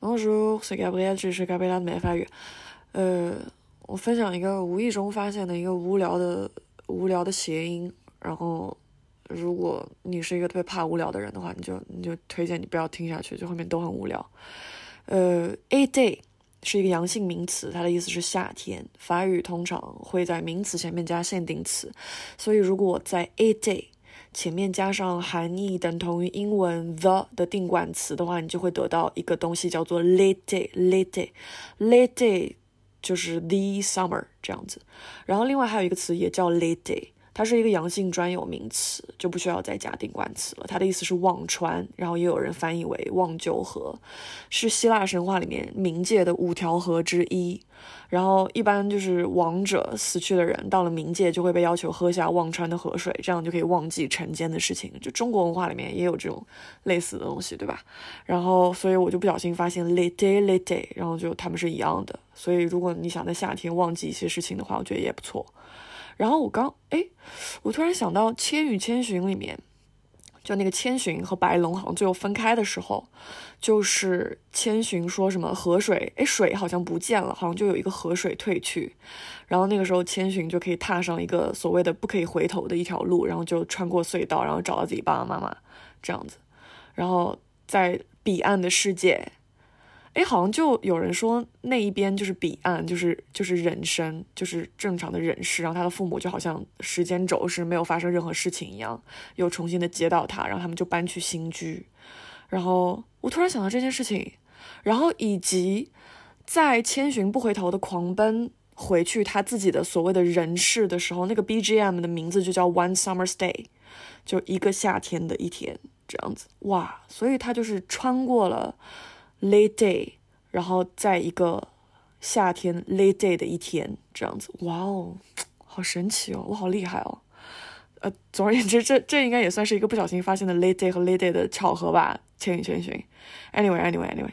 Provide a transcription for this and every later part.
Bonjour, c'est Gabriel，这里是 Gabriel 的美法语。呃，我分享一个无意中发现的一个无聊的无聊的谐音，然后如果你是一个特别怕无聊的人的话，你就你就推荐你不要听下去，就后面都很无聊。呃，a day 是一个阳性名词，它的意思是夏天。法语通常会在名词前面加限定词，所以如果在 a day 前面加上含义等同于英文 the 的定冠词的话，你就会得到一个东西叫做 late day，late day，late day 就是 the summer 这样子。然后另外还有一个词也叫 late day。它是一个阳性专有名词，就不需要再加定冠词了。它的意思是忘川，然后也有人翻译为忘旧河，是希腊神话里面冥界的五条河之一。然后一般就是亡者死去的人到了冥界就会被要求喝下忘川的河水，这样就可以忘记尘间的事情。就中国文化里面也有这种类似的东西，对吧？然后所以我就不小心发现 late late 然后就他们是一样的。所以如果你想在夏天忘记一些事情的话，我觉得也不错。然后我刚哎，我突然想到《千与千寻》里面，就那个千寻和白龙好像最后分开的时候，就是千寻说什么河水哎水好像不见了，好像就有一个河水退去，然后那个时候千寻就可以踏上一个所谓的不可以回头的一条路，然后就穿过隧道，然后找到自己爸爸妈妈这样子，然后在彼岸的世界。哎，好像就有人说那一边就是彼岸，就是就是人生，就是正常的人世。然后他的父母就好像时间轴是没有发生任何事情一样，又重新的接到他，然后他们就搬去新居。然后我突然想到这件事情，然后以及在千寻不回头的狂奔回去他自己的所谓的人世的时候，那个 BGM 的名字就叫 One Summer's Day，就一个夏天的一天这样子。哇，所以他就是穿过了。Late day，然后在一个夏天 late day 的一天，这样子，哇哦，好神奇哦，我好厉害哦。呃，总而言之，这这应该也算是一个不小心发现的 late day 和 late day 的巧合吧。千与千寻，anyway，anyway，anyway。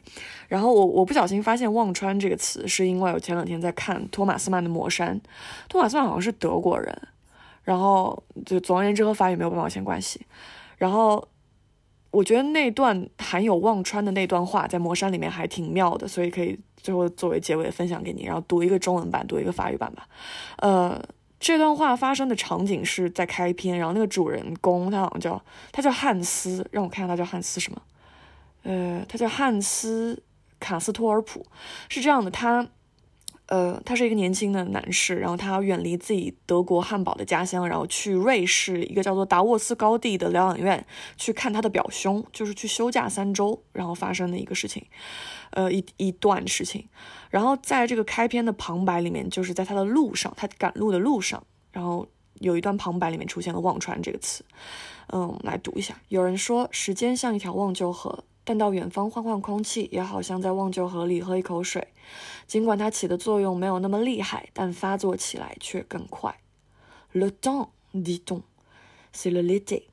然后我我不小心发现忘川这个词，是因为我前两天在看托马斯曼的《魔山》，托马斯曼好像是德国人，然后就总而言之和法语没有半毛钱关系，然后。我觉得那段含有忘川的那段话在魔山里面还挺妙的，所以可以最后作为结尾分享给你，然后读一个中文版，读一个法语版吧。呃，这段话发生的场景是在开篇，然后那个主人公他好像叫他叫汉斯，让我看看他叫汉斯什么？呃，他叫汉斯卡斯托尔普，是这样的，他。呃，他是一个年轻的男士，然后他远离自己德国汉堡的家乡，然后去瑞士一个叫做达沃斯高地的疗养院去看他的表兄，就是去休假三周，然后发生的一个事情，呃，一一段事情。然后在这个开篇的旁白里面，就是在他的路上，他赶路的路上，然后有一段旁白里面出现了“忘川”这个词，嗯，来读一下。有人说，时间像一条忘旧河。但到远方换换空气，也好像在忘旧河里喝一口水。尽管它起的作用没有那么厉害，但发作起来却更快。Le temps, dit-on, c'est le l'été,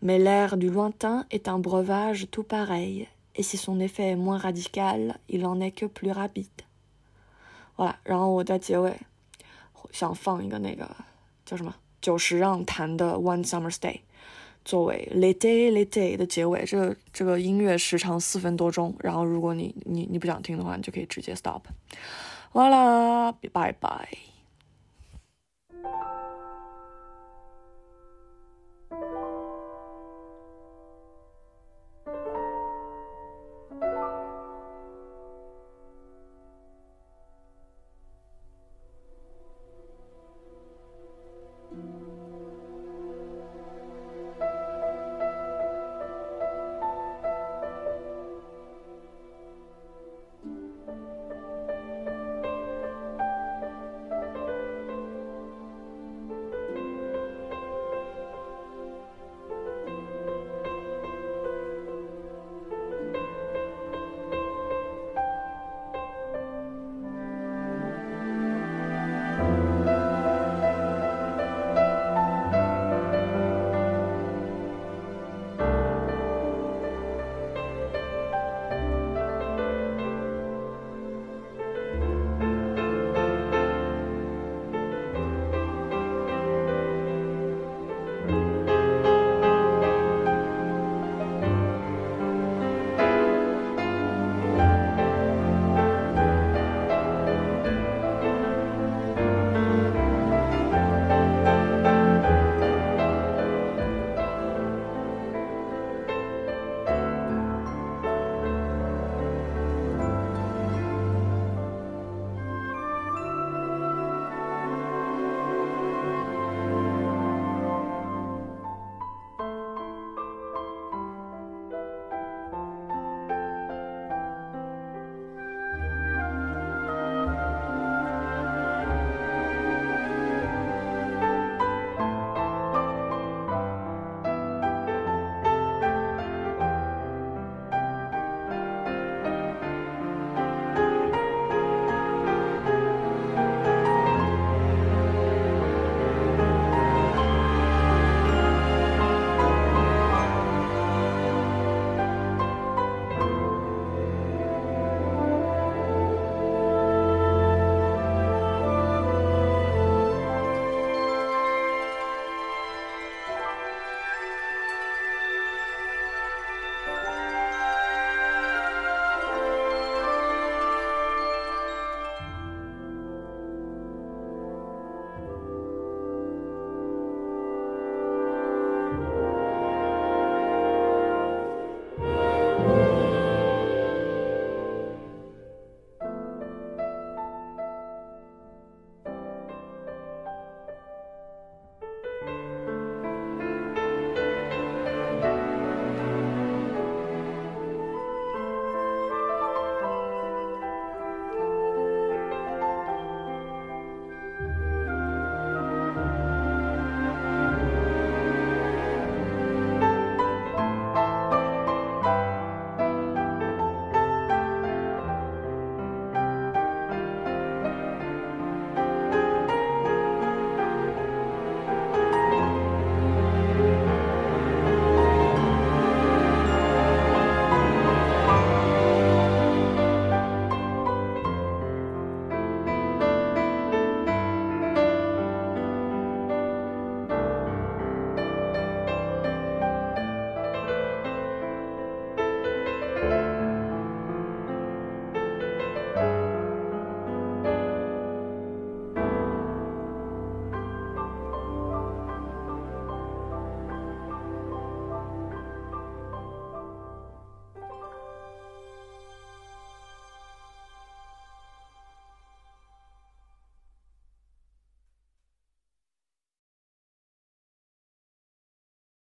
mais l'air du lointain est un breuvage tout pareil, et si son effet est moins radical, il en est que plus rapide. 哇然后我在结尾想放一个那个叫什么久石让弹的《One Summer's Day》。作为 l a t e l a t e 的结尾，这个这个音乐时长四分多钟。然后，如果你你你不想听的话，你就可以直接 stop。完了，拜拜。